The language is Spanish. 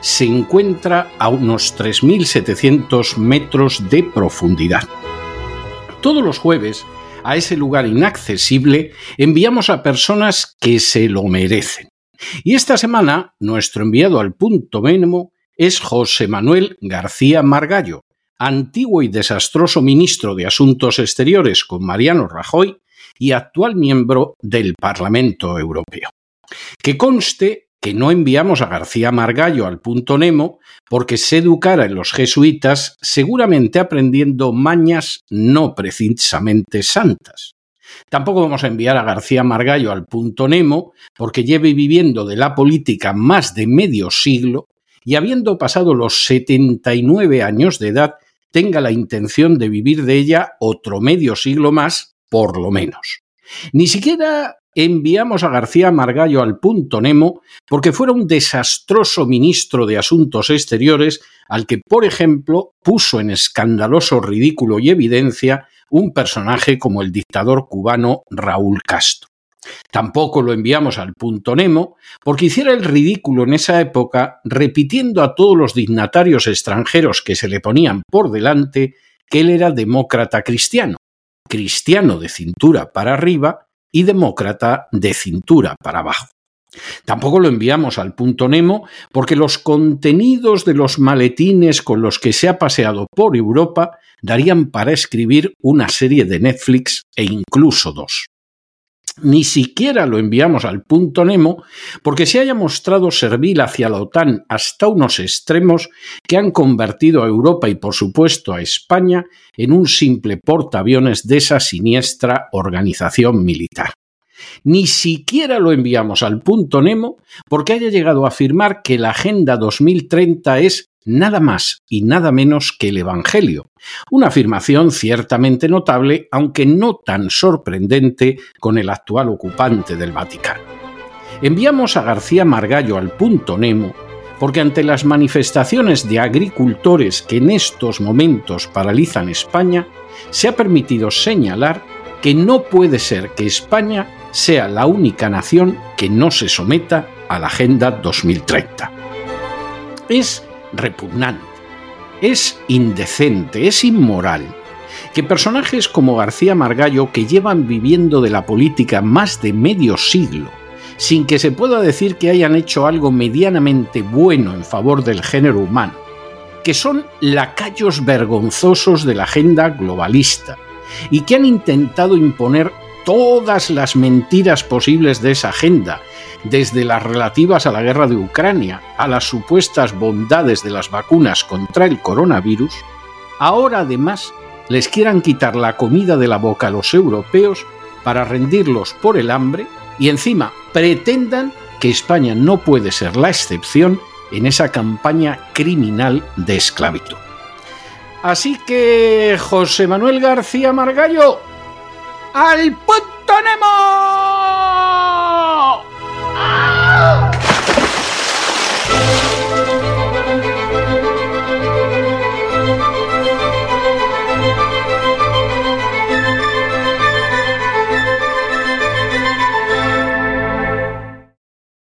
se encuentra a unos 3.700 metros de profundidad. Todos los jueves, a ese lugar inaccesible, enviamos a personas que se lo merecen. Y esta semana, nuestro enviado al punto Nemo es José Manuel García Margallo, antiguo y desastroso ministro de Asuntos Exteriores con Mariano Rajoy y actual miembro del Parlamento Europeo. Que conste que no enviamos a García Margallo al punto Nemo porque se educara en los jesuitas seguramente aprendiendo mañas no precisamente santas. Tampoco vamos a enviar a García Margallo al punto Nemo porque lleve viviendo de la política más de medio siglo y habiendo pasado los 79 años de edad tenga la intención de vivir de ella otro medio siglo más, por lo menos. Ni siquiera enviamos a García Margallo al punto Nemo porque fuera un desastroso ministro de Asuntos Exteriores al que, por ejemplo, puso en escandaloso ridículo y evidencia un personaje como el dictador cubano Raúl Castro. Tampoco lo enviamos al punto Nemo porque hiciera el ridículo en esa época repitiendo a todos los dignatarios extranjeros que se le ponían por delante que él era demócrata cristiano, cristiano de cintura para arriba y demócrata de cintura para abajo. Tampoco lo enviamos al punto Nemo porque los contenidos de los maletines con los que se ha paseado por Europa darían para escribir una serie de Netflix e incluso dos. Ni siquiera lo enviamos al punto Nemo porque se haya mostrado servil hacia la OTAN hasta unos extremos que han convertido a Europa y por supuesto a España en un simple portaaviones de esa siniestra organización militar. Ni siquiera lo enviamos al punto Nemo porque haya llegado a afirmar que la Agenda 2030 es nada más y nada menos que el Evangelio, una afirmación ciertamente notable, aunque no tan sorprendente con el actual ocupante del Vaticano. Enviamos a García Margallo al punto Nemo porque ante las manifestaciones de agricultores que en estos momentos paralizan España, se ha permitido señalar que no puede ser que España sea la única nación que no se someta a la Agenda 2030. Es repugnante, es indecente, es inmoral que personajes como García Margallo, que llevan viviendo de la política más de medio siglo, sin que se pueda decir que hayan hecho algo medianamente bueno en favor del género humano, que son lacayos vergonzosos de la agenda globalista y que han intentado imponer todas las mentiras posibles de esa agenda, desde las relativas a la guerra de Ucrania a las supuestas bondades de las vacunas contra el coronavirus, ahora además les quieran quitar la comida de la boca a los europeos para rendirlos por el hambre y encima pretendan que España no puede ser la excepción en esa campaña criminal de esclavitud. Así que, José Manuel García Margallo, al punto Nemo.